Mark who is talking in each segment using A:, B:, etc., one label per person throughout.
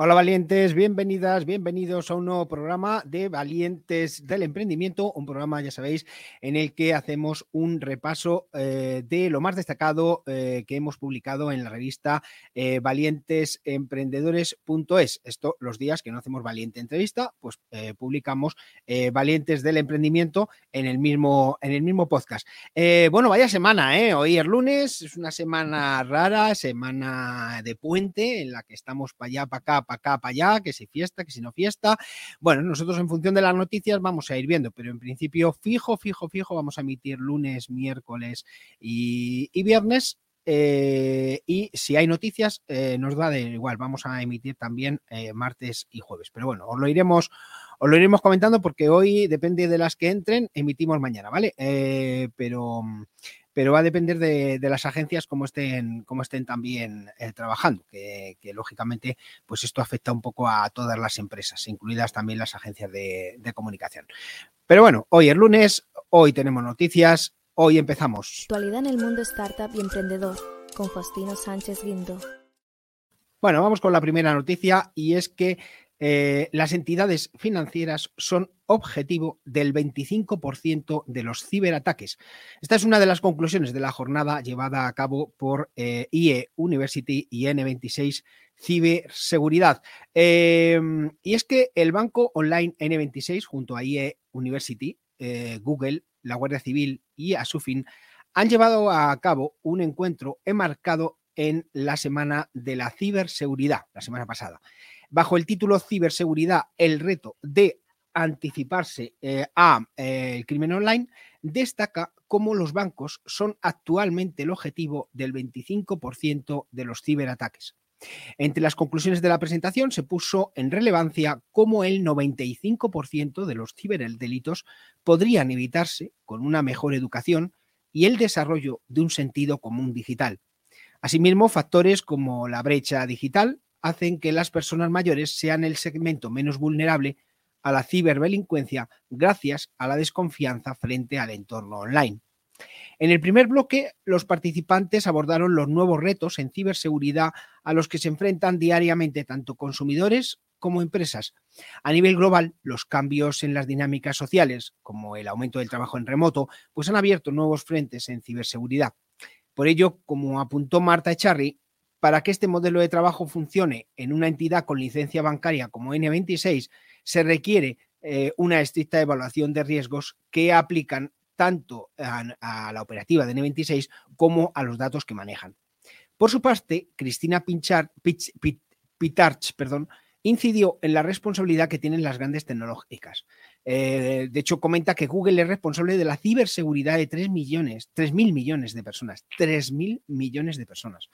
A: Hola valientes, bienvenidas, bienvenidos a un nuevo programa de Valientes del Emprendimiento, un programa, ya sabéis, en el que hacemos un repaso eh, de lo más destacado eh, que hemos publicado en la revista eh, valientesemprendedores.es. Esto los días que no hacemos Valiente Entrevista, pues publicamos Valientes del Emprendimiento en el mismo, en el mismo podcast. bueno, vaya semana, ¿eh? Hoy es lunes, es una semana rara, semana de puente en la que estamos para allá, para acá, para acá, para allá, que si fiesta, que si no fiesta. Bueno, nosotros en función de las noticias vamos a ir viendo, pero en principio fijo, fijo, fijo, vamos a emitir lunes, miércoles y, viernes. Eh, y si hay noticias, eh, nos da de igual, vamos a emitir también eh, martes y jueves. Pero bueno, os lo iremos, os lo iremos comentando porque hoy depende de las que entren, emitimos mañana, ¿vale? pero pero va a depender de, las agencias cómo estén, cómo estén también eh, trabajando, que, lógicamente pues esto afecta un poco a todas las empresas, incluidas también las agencias de, comunicación. Pero bueno, hoy es lunes, hoy tenemos noticias, hoy empezamos.
B: Actualidad en el mundo startup y emprendedor con Faustino Sánchez Guindo.
A: Bueno, vamos con la primera noticia y es que eh, las entidades financieras son objetivo del 25% de los ciberataques. Esta es una de las conclusiones de la jornada llevada a cabo por eh, IE University y N26 Ciberseguridad. Em, y es que el banco online N26 junto a IE University, eh, Google, la Guardia Civil y Asufin han llevado a cabo un encuentro enmarcado en la semana de la ciberseguridad, la semana pasada bajo el título Ciberseguridad, el reto de anticiparse eh, al eh, crimen online, destaca cómo los bancos son actualmente el objetivo del 25% de los ciberataques. Entre las conclusiones de la presentación se puso en relevancia cómo el 95% de los ciberdelitos podrían evitarse con una mejor educación y el desarrollo de un sentido común digital. Asimismo, factores como la brecha digital, hacen que las personas mayores sean el segmento menos vulnerable a la ciberdelincuencia gracias a la desconfianza frente al entorno online. En el primer bloque, los participantes abordaron los nuevos retos en ciberseguridad a los que se enfrentan diariamente tanto consumidores como empresas. A nivel global, los cambios en las dinámicas sociales, como el aumento del trabajo en remoto, pues han abierto nuevos frentes en ciberseguridad. Por ello, como apuntó Marta Echarri, para que este modelo de trabajo funcione en una entidad con licencia bancaria como N26, se requiere eh, una estricta evaluación de riesgos que aplican tanto a, la operativa de N26 como a los datos que manejan. Por su parte, Cristina Pinchar, Pitarch perdón, incidió en la responsabilidad que tienen las grandes tecnológicas. Eh, de hecho, comenta que Google es responsable de la ciberseguridad de 3 millones, 3 mil millones de personas. 3 mil millones de personas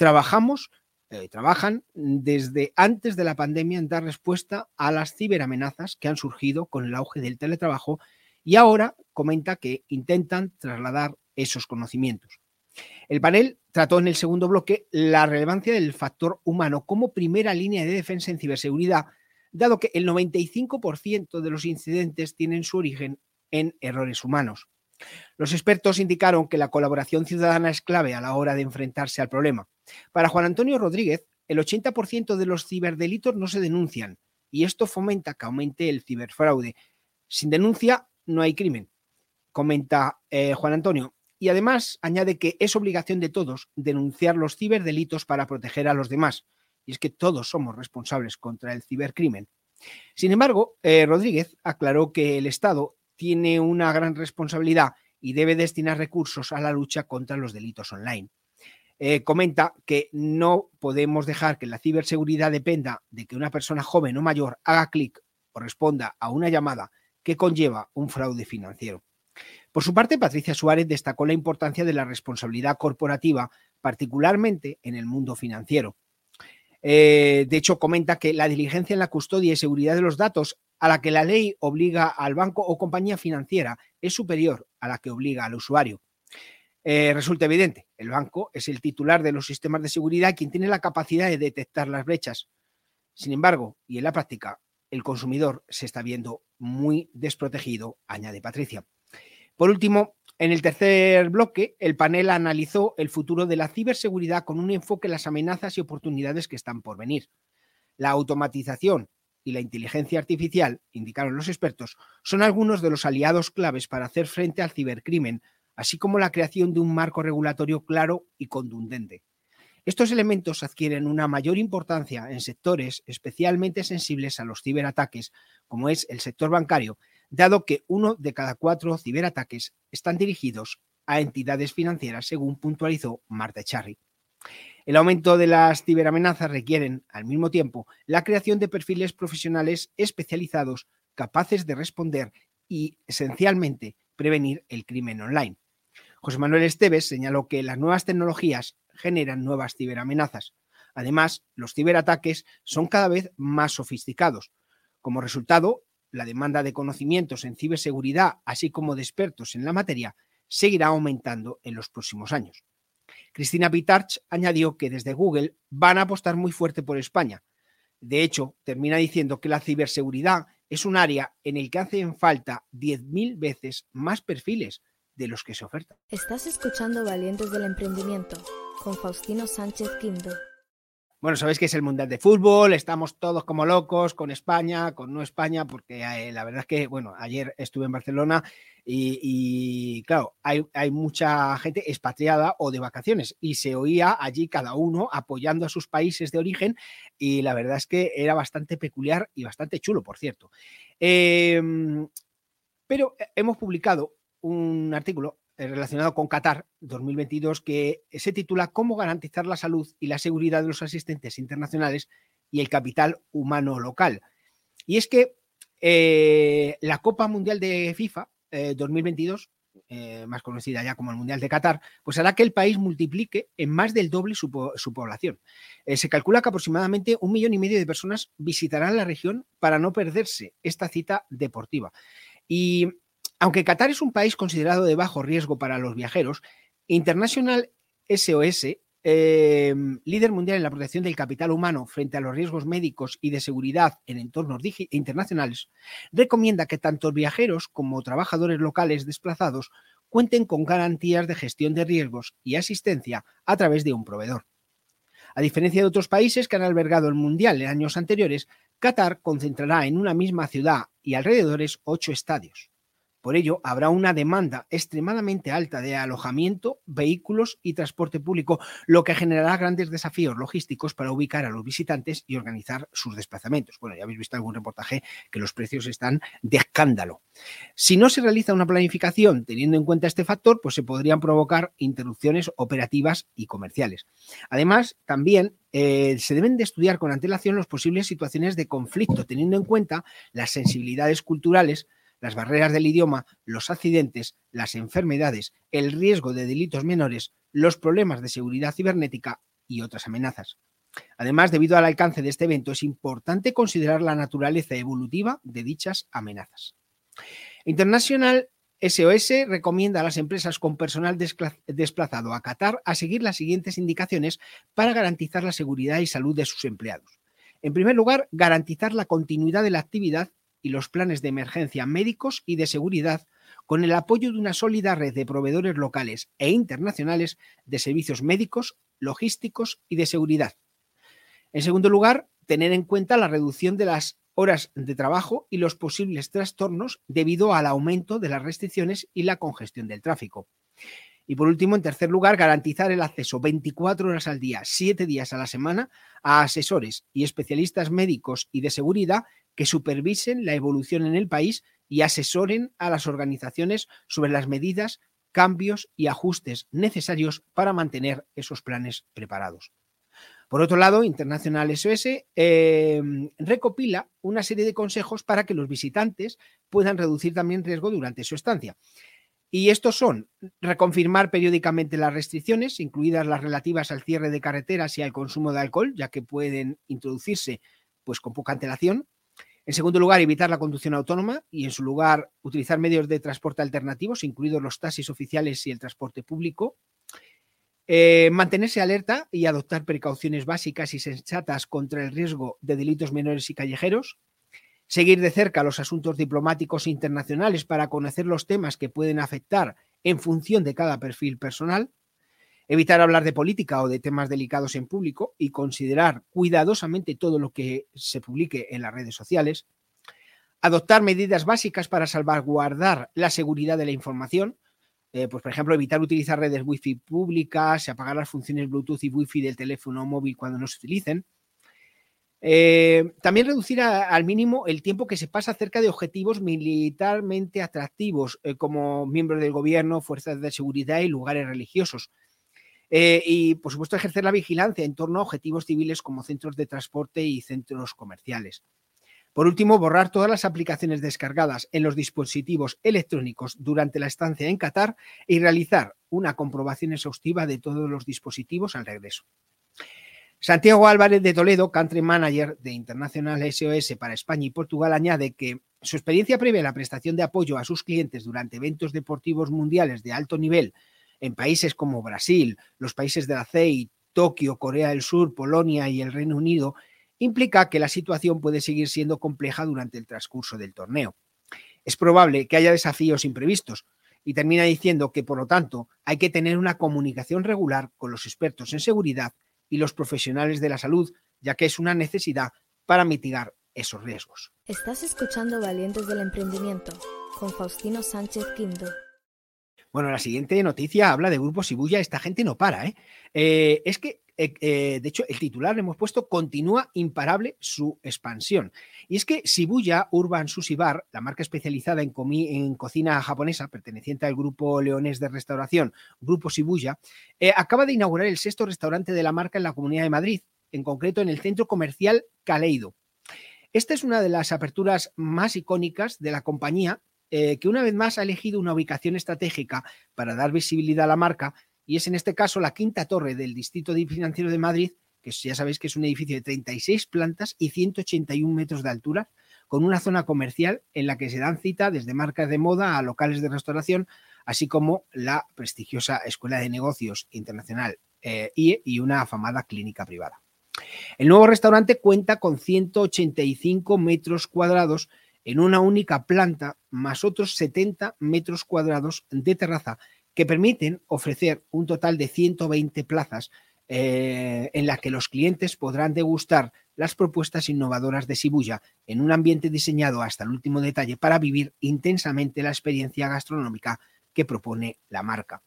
A: trabajamos, eh, trabajan desde antes de la pandemia en dar respuesta a las ciberamenazas que han surgido con el auge del teletrabajo y ahora comenta que intentan trasladar esos conocimientos. El panel trató en el segundo bloque la relevancia del factor humano como primera línea de defensa en ciberseguridad, dado que el 95% de los incidentes tienen su origen en errores humanos. Los expertos indicaron que la colaboración ciudadana es clave a la hora de enfrentarse al problema. Para Juan Antonio Rodríguez, el 80% de los ciberdelitos no se denuncian y esto fomenta que aumente el ciberfraude. Sin denuncia no hay crimen, comenta eh, Juan Antonio. Y además añade que es obligación de todos denunciar los ciberdelitos para proteger a los demás. Y es que todos somos responsables contra el cibercrimen. Sin embargo, eh, Rodríguez aclaró que el Estado tiene una gran responsabilidad y debe destinar recursos a la lucha contra los delitos online. Eh, comenta que no podemos dejar que la ciberseguridad dependa de que una persona joven o mayor haga clic o responda a una llamada que conlleva un fraude financiero. Por su parte, Patricia Suárez destacó la importancia de la responsabilidad corporativa, particularmente en el mundo financiero. Eh, de hecho, comenta que la diligencia en la custodia y seguridad de los datos a la que la ley obliga al banco o compañía financiera es superior a la que obliga al usuario. Eh, resulta evidente, el banco es el titular de los sistemas de seguridad quien tiene la capacidad de detectar las brechas. Sin embargo, y en la práctica, el consumidor se está viendo muy desprotegido, añade Patricia. Por último, en el tercer bloque, el panel analizó el futuro de la ciberseguridad con un enfoque en las amenazas y oportunidades que están por venir. La automatización y la inteligencia artificial, indicaron los expertos, son algunos de los aliados claves para hacer frente al cibercrimen, así como la creación de un marco regulatorio claro y contundente. Estos elementos adquieren una mayor importancia en sectores especialmente sensibles a los ciberataques, como es el sector bancario, dado que uno de cada cuatro ciberataques están dirigidos a entidades financieras, según puntualizó Marta Charry. El aumento de las ciberamenazas requieren, al mismo tiempo, la creación de perfiles profesionales especializados capaces de responder y, esencialmente, prevenir el crimen online. José Manuel Esteves señaló que las nuevas tecnologías generan nuevas ciberamenazas. Además, los ciberataques son cada vez más sofisticados. Como resultado, la demanda de conocimientos en ciberseguridad, así como de expertos en la materia, seguirá aumentando en los próximos años. Cristina Pitarch añadió que desde Google van a apostar muy fuerte por España. De hecho, termina diciendo que la ciberseguridad es un área en el que hacen falta 10.000 veces más perfiles de los que se ofertan.
B: Estás escuchando Valientes del Emprendimiento con Faustino Sánchez Quinto.
A: Bueno, sabéis que es el Mundial de Fútbol, estamos todos como locos con España, con no España, porque eh, la verdad es que, bueno, ayer estuve en Barcelona y, claro, hay, mucha gente expatriada o de vacaciones y se oía allí cada uno apoyando a sus países de origen y la verdad es que era bastante peculiar y bastante chulo, por cierto. Em, pero eh, hemos publicado un artículo relacionado con Qatar 2022 que se titula Cómo garantizar la salud y la seguridad de los asistentes internacionales y el capital humano local. Y es que eh, la Copa Mundial de FIFA 2022, eh, más conocida ya como el Mundial de Qatar, pues hará que el país multiplique en más del doble su, su población. se calcula que aproximadamente un millón y medio de personas visitarán la región para no perderse esta cita deportiva. Y aunque Qatar es un país considerado de bajo riesgo para los viajeros, International SOS, em, líder mundial en la protección del capital humano frente a los riesgos médicos y de seguridad en entornos internacionales, recomienda que tanto viajeros como trabajadores locales desplazados cuenten con garantías de gestión de riesgos y asistencia a través de un proveedor. A diferencia de otros países que han albergado el Mundial en años anteriores, Qatar concentrará en una misma ciudad y alrededores ocho estadios. Por ello, habrá una demanda extremadamente alta de alojamiento, vehículos y transporte público, lo que generará grandes desafíos logísticos para ubicar a los visitantes y organizar sus desplazamientos. Bueno, ya habéis visto algún reportaje que los precios están de escándalo. Si no se realiza una planificación teniendo en cuenta este factor, pues se podrían provocar interrupciones operativas y comerciales. Además, también eh, se deben de estudiar con antelación las posibles situaciones de conflicto, teniendo en cuenta las sensibilidades culturales las barreras del idioma, los accidentes, las enfermedades, el riesgo de delitos menores, los problemas de seguridad cibernética y otras amenazas. Además, debido al alcance de este evento, es importante considerar la naturaleza evolutiva de dichas amenazas. International SOS recomienda a las empresas con personal desplazado a Qatar a seguir las siguientes indicaciones para garantizar la seguridad y salud de sus empleados. En primer lugar, garantizar la continuidad de la actividad y los planes de emergencia médicos y de seguridad con el apoyo de una sólida red de proveedores locales e internacionales de servicios médicos, logísticos y de seguridad. En segundo lugar, tener en cuenta la reducción de las horas de trabajo y los posibles trastornos debido al aumento de las restricciones y la congestión del tráfico. Y por último, en tercer lugar, garantizar el acceso 24 horas al día, 7 días a la semana a asesores y especialistas médicos y de seguridad que supervisen la evolución en el país y asesoren a las organizaciones sobre las medidas, cambios y ajustes necesarios para mantener esos planes preparados. Por otro lado, Internacional SOS em, recopila una serie de consejos para que los visitantes puedan reducir también riesgo durante su estancia. Y estos son reconfirmar periódicamente las restricciones, incluidas las relativas al cierre de carreteras y al consumo de alcohol, ya que pueden introducirse pues, con poca antelación. En segundo lugar, evitar la conducción autónoma y, en su lugar, utilizar medios de transporte alternativos, incluidos los taxis oficiales y el transporte público. Eh, mantenerse alerta y adoptar precauciones básicas y sensatas contra el riesgo de delitos menores y callejeros seguir de cerca los asuntos diplomáticos internacionales para conocer los temas que pueden afectar en función de cada perfil personal, evitar hablar de política o de temas delicados en público y considerar cuidadosamente todo lo que se publique en las redes sociales, adoptar medidas básicas para salvaguardar la seguridad de la información, eh, pues por ejemplo evitar utilizar redes wifi públicas, apagar las funciones Bluetooth y wifi del teléfono móvil cuando no se utilicen, eh, también reducir al mínimo el tiempo que se pasa cerca de objetivos militarmente atractivos, eh, como miembros del gobierno, fuerzas de seguridad y lugares religiosos. Eh, y, por supuesto, ejercer la vigilancia en torno a objetivos civiles como centros de transporte y centros comerciales. Por último, borrar todas las aplicaciones descargadas en los dispositivos electrónicos durante la estancia en Qatar y realizar una comprobación exhaustiva de todos los dispositivos al regreso. Santiago Álvarez de Toledo, Country Manager de Internacional SOS para España y Portugal, añade que su experiencia previa en la prestación de apoyo a sus clientes durante eventos deportivos mundiales de alto nivel en países como Brasil, los países de la Tokio, Corea del Sur, Polonia y el Reino Unido, implica que la situación puede seguir siendo compleja durante el transcurso del torneo. Es probable que haya desafíos imprevistos y termina diciendo que, por lo tanto, hay que tener una comunicación regular con los expertos en seguridad y los profesionales de la salud, ya que es una necesidad para mitigar esos riesgos.
B: Estás escuchando Valientes del Emprendimiento con Faustino Sánchez Quinto.
A: Bueno, la siguiente noticia habla de Grupo Sibuya. Esta gente no para, ¿eh? eh es que eh, eh, de hecho, el titular hemos puesto continúa imparable su expansión. Y es que Shibuya Urban Sushi Bar, la marca especializada en, en cocina japonesa, perteneciente al grupo leonés de restauración, Grupo Shibuya, eh, acaba de inaugurar el sexto restaurante de la marca en la Comunidad de Madrid, en concreto en el centro comercial Caleido. Esta es una de las aperturas más icónicas de la compañía, que una vez más ha elegido una ubicación estratégica para dar visibilidad a la marca y es en este caso la quinta torre del Distrito Financiero de Madrid, que ya sabéis que es un edificio de 36 plantas y 181 metros de altura, con una zona comercial en la que se dan cita desde marcas de moda a locales de restauración, así como la prestigiosa Escuela de Negocios Internacional eh, y una afamada clínica privada. El nuevo restaurante cuenta con 185 metros cuadrados en una única planta, más otros 70 metros cuadrados de terraza que permiten ofrecer un total de 120 plazas eh, en las que los clientes podrán degustar las propuestas innovadoras de Shibuya en un ambiente diseñado hasta el último detalle para vivir intensamente la experiencia gastronómica que propone la marca.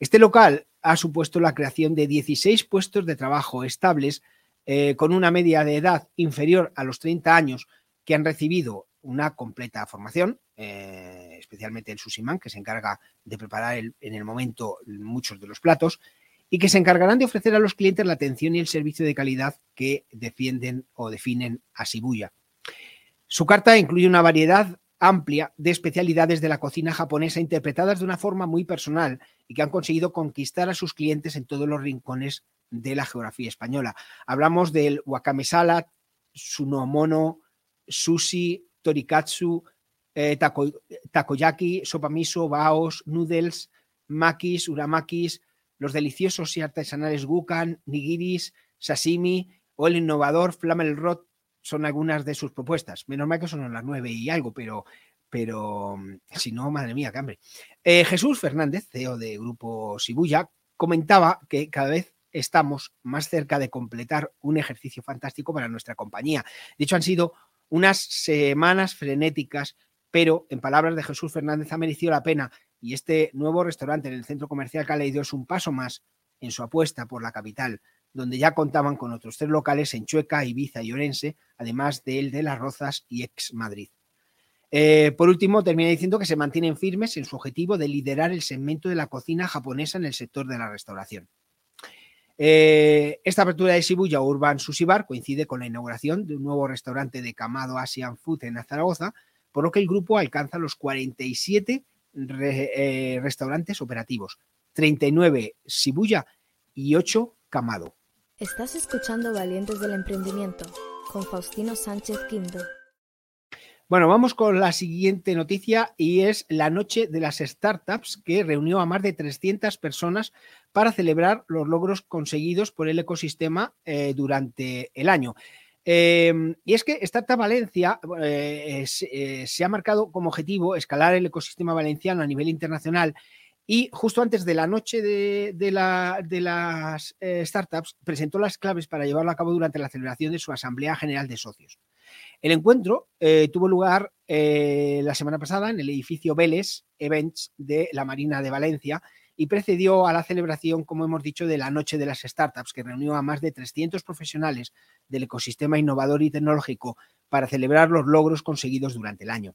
A: Este local ha supuesto la creación de 16 puestos de trabajo estables eh, con una media de edad inferior a los 30 años que han recibido una completa formación, eh, especialmente el Susiman, que se encarga de preparar en el momento muchos de los platos, y que se encargarán de ofrecer a los clientes la atención y el servicio de calidad que defienden o definen a Shibuya. Su carta incluye una variedad amplia de especialidades de la cocina japonesa interpretadas de una forma muy personal y que han conseguido conquistar a sus clientes en todos los rincones de la geografía española. Hablamos del wakame salad, sunomono, sushi, torikatsu, eh, takoyaki, sopa miso, baos, noodles, makis, uramakis, los deliciosos y artesanales gukan, nigiris, sashimi o el innovador Flamel Rot son algunas de sus propuestas. Menos mal que son las nueve y algo, pero, pero mm, si no, madre mía, qué hambre. Eh, Jesús Fernández, CEO de Grupo Shibuya, comentaba que cada vez estamos más cerca de completar un ejercicio fantástico para nuestra compañía. De hecho, han sido unas semanas frenéticas, pero en palabras de Jesús Fernández ha merecido la pena y este nuevo restaurante en el centro comercial Caleido es un paso más en su apuesta por la capital, donde ya contaban con otros tres locales en Chueca, Ibiza y Orense, además del de Las Rozas y ex Madrid. Eh, por último, termina diciendo que se mantienen firmes en su objetivo de liderar el segmento de la cocina japonesa en el sector de la restauración. Eh, esta apertura de Shibuya Urban Sushi Bar coincide con la inauguración de un nuevo restaurante de Kamado Asian Food en Zaragoza, por lo que el grupo alcanza los 47 restaurantes operativos, 39 Shibuya y 8 Kamado.
B: Estás escuchando Valientes del Emprendimiento con Faustino Sánchez Quinto.
A: Bueno, vamos con la siguiente noticia y es la noche de las startups que reunió a más de 300 personas para celebrar los logros conseguidos por el ecosistema eh, durante el año. Em, y es que Startup Valencia eh, eh, se ha marcado como objetivo escalar el ecosistema valenciano a nivel internacional y justo antes de la noche de, las startups presentó las claves para llevarlo a cabo durante la celebración de su Asamblea General de Socios. El encuentro eh, tuvo lugar eh, la semana pasada en el edificio Vélez Events de la Marina de Valencia y precedió a la celebración, como hemos dicho, de la Noche de las Startups, que reunió a más de 300 profesionales del ecosistema innovador y tecnológico para celebrar los logros conseguidos durante el año.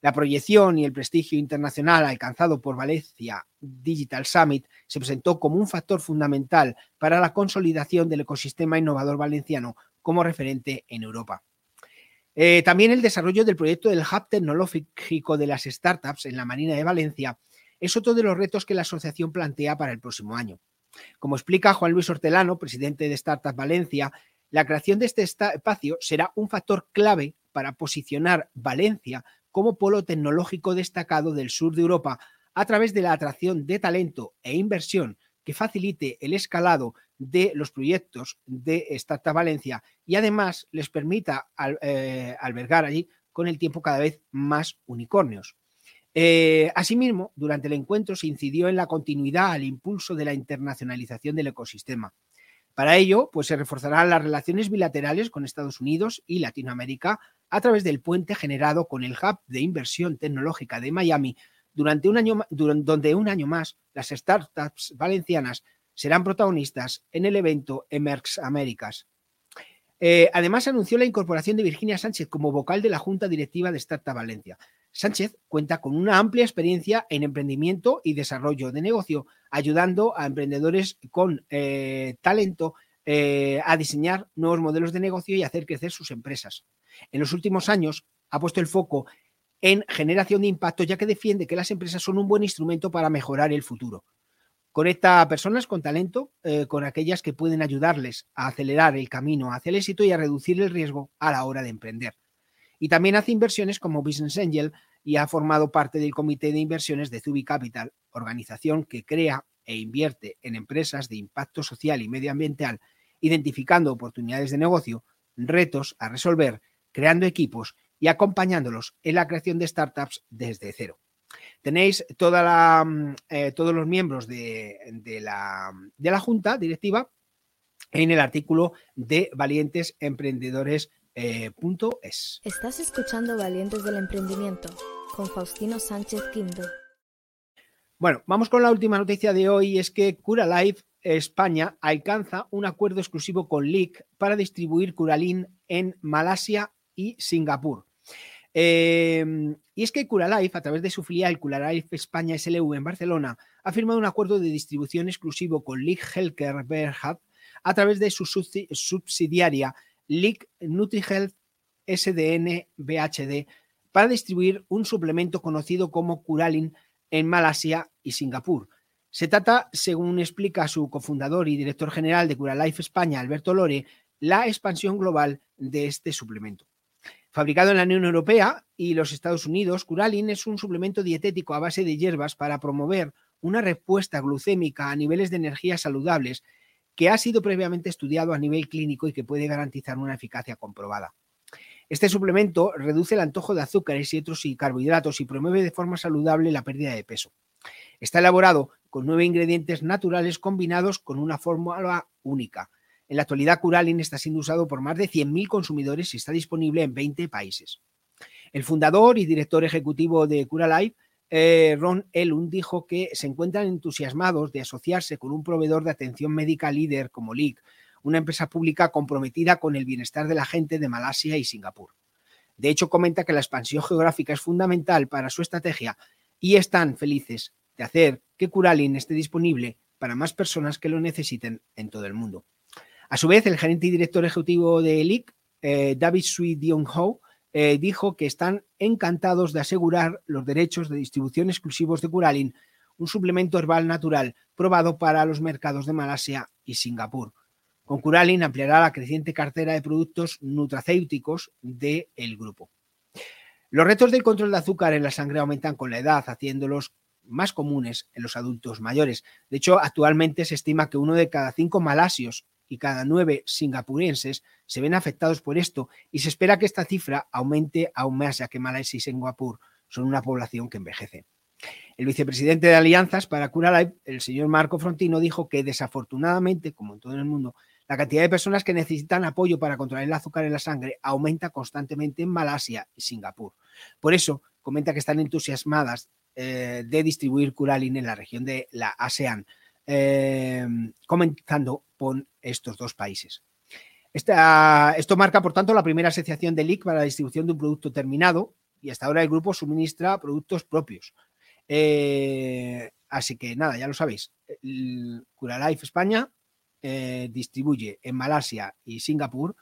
A: La proyección y el prestigio internacional alcanzado por Valencia Digital Summit se presentó como un factor fundamental para la consolidación del ecosistema innovador valenciano como referente en Europa. Eh, también el desarrollo del proyecto del Hub Tecnológico de las Startups en la Marina de Valencia es otro de los retos que la asociación plantea para el próximo año. Como explica Juan Luis Hortelano, presidente de Startup Valencia, la creación de este espacio será un factor clave para posicionar Valencia como polo tecnológico destacado del sur de Europa a través de la atracción de talento e inversión que facilite el escalado de los proyectos de Startup Valencia y además les permita eh, albergar allí con el tiempo cada vez más unicornios. Eh, asimismo, durante el encuentro se incidió en la continuidad al impulso de la internacionalización del ecosistema. Para ello, pues se reforzarán las relaciones bilaterales con Estados Unidos y Latinoamérica a través del puente generado con el Hub de Inversión Tecnológica de Miami, durante un año, donde un año más las startups valencianas serán protagonistas en el evento Emerx Américas. Eh, además, anunció la incorporación de Virginia Sánchez como vocal de la Junta Directiva de Startup Valencia. Sánchez cuenta con una amplia experiencia en emprendimiento y desarrollo de negocio, ayudando a emprendedores con eh, talento eh, a diseñar nuevos modelos de negocio y hacer crecer sus empresas. En los últimos años ha puesto el foco en generación de impacto, ya que defiende que las empresas son un buen instrumento para mejorar el futuro. Conecta a personas con talento eh, con aquellas que pueden ayudarles a acelerar el camino hacia el éxito y a reducir el riesgo a la hora de emprender. Y también hace inversiones como Business Angel y ha formado parte del comité de inversiones de Zubi Capital, organización que crea e invierte en empresas de impacto social y medioambiental, identificando oportunidades de negocio, retos a resolver, creando equipos y acompañándolos en la creación de startups desde cero. Tenéis toda la, mm, eh, todos los miembros de, la, de, la, Junta Directiva en el artículo de valientesemprendedores.es. Eh,
B: Estás escuchando Valientes del Emprendimiento con Faustino Sánchez Quinto.
A: Bueno, vamos con la última noticia de hoy, es que Cura Life España alcanza un acuerdo exclusivo con LIC para distribuir Curalin en Malasia y Singapur. Em, y es que Curalife, a través de su filial Curalife España SLV en Barcelona, ha firmado un acuerdo de distribución exclusivo con League Healthcare Berhad a través de su subsidiaria League NutriHealth SDN BHD para distribuir un suplemento conocido como Curalin en Malasia y Singapur. Se trata, según explica su cofundador y director general de Curalife España, Alberto Lore, la expansión global de este suplemento. Fabricado en la Unión Europea y los Estados Unidos, Curalin es un suplemento dietético a base de hierbas para promover una respuesta glucémica a niveles de energía saludables que ha sido previamente estudiado a nivel clínico y que puede garantizar una eficacia comprobada. Este suplemento reduce el antojo de azúcares y otros carbohidratos y promueve de forma saludable la pérdida de peso. Está elaborado con nueve ingredientes naturales combinados con una fórmula única, en la actualidad, Curalin está siendo usado por más de 100.000 consumidores y está disponible en 20 países. El fundador y director ejecutivo de Curalife, eh, Ron Elun, dijo que se encuentran entusiasmados de asociarse con un proveedor de atención médica líder como LIC, una empresa pública comprometida con el bienestar de la gente de Malasia y Singapur. De hecho, comenta que la expansión geográfica es fundamental para su estrategia y están felices de hacer que Curalin esté disponible para más personas que lo necesiten en todo el mundo. A su vez, el gerente y director ejecutivo de ELIC, eh, David Sui Dion Ho, eh, dijo que están encantados de asegurar los derechos de distribución exclusivos de Curalin, un suplemento herbal natural probado para los mercados de Malasia y Singapur. Con Curalin ampliará la creciente cartera de productos nutracéuticos del grupo. Los retos del control de azúcar en la sangre aumentan con la edad, haciéndolos más comunes en los adultos mayores. De hecho, actualmente se estima que uno de cada cinco malasios y cada nueve singapurienses se ven afectados por esto y se espera que esta cifra aumente aún más, ya que Malasia y Singapur son una población que envejece. El vicepresidente de Alianzas para Cura el señor Marco Frontino, dijo que desafortunadamente, como en todo el mundo, la cantidad de personas que necesitan apoyo para controlar el azúcar en la sangre aumenta constantemente en Malasia y Singapur. Por eso, comenta que están entusiasmadas eh, de distribuir Curalin en la región de la ASEAN, eh, comenzando con estos dos países. esto marca, por tanto, la primera asociación de LIC para la distribución de un producto terminado y hasta ahora el grupo suministra productos propios. Eh, así que nada, ya lo sabéis. Curalife España eh, distribuye en Malasia y Singapur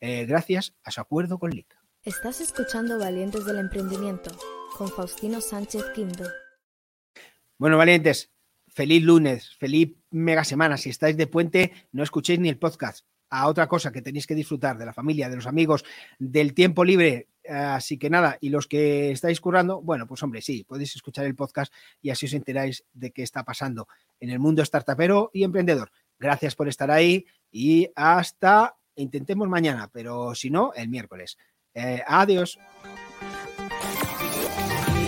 A: eh, gracias a su acuerdo con LIC.
B: Estás escuchando Valientes del Emprendimiento con Faustino Sánchez Quinto.
A: Bueno, valientes, feliz lunes, feliz mega semana. Si estáis de puente, no escuchéis ni el podcast. A otra cosa que tenéis que disfrutar de la familia, de los amigos, del tiempo libre. Así que nada, y los que estáis currando, bueno, pues hombre, sí, podéis escuchar el podcast y así os enteráis de qué está pasando en el mundo startupero y emprendedor. Gracias por estar ahí y hasta, intentemos mañana, pero si no, el miércoles. Eh, adiós.